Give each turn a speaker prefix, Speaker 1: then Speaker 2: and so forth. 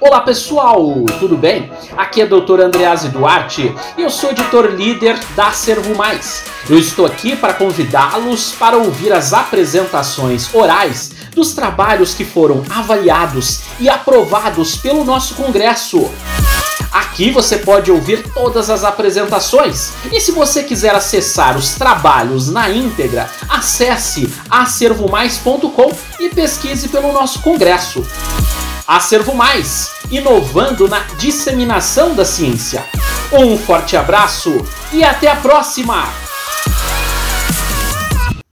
Speaker 1: Olá pessoal, tudo bem? Aqui é Dr. Andreasi Duarte e eu sou editor líder da Acervo Mais. Eu estou aqui para convidá-los para ouvir as apresentações orais dos trabalhos que foram avaliados e aprovados pelo nosso congresso. Aqui você pode ouvir todas as apresentações. E se você quiser acessar os trabalhos na íntegra, acesse acervomais.com e pesquise pelo nosso congresso. Acervo Mais, inovando na disseminação da ciência. Um forte abraço e até a próxima!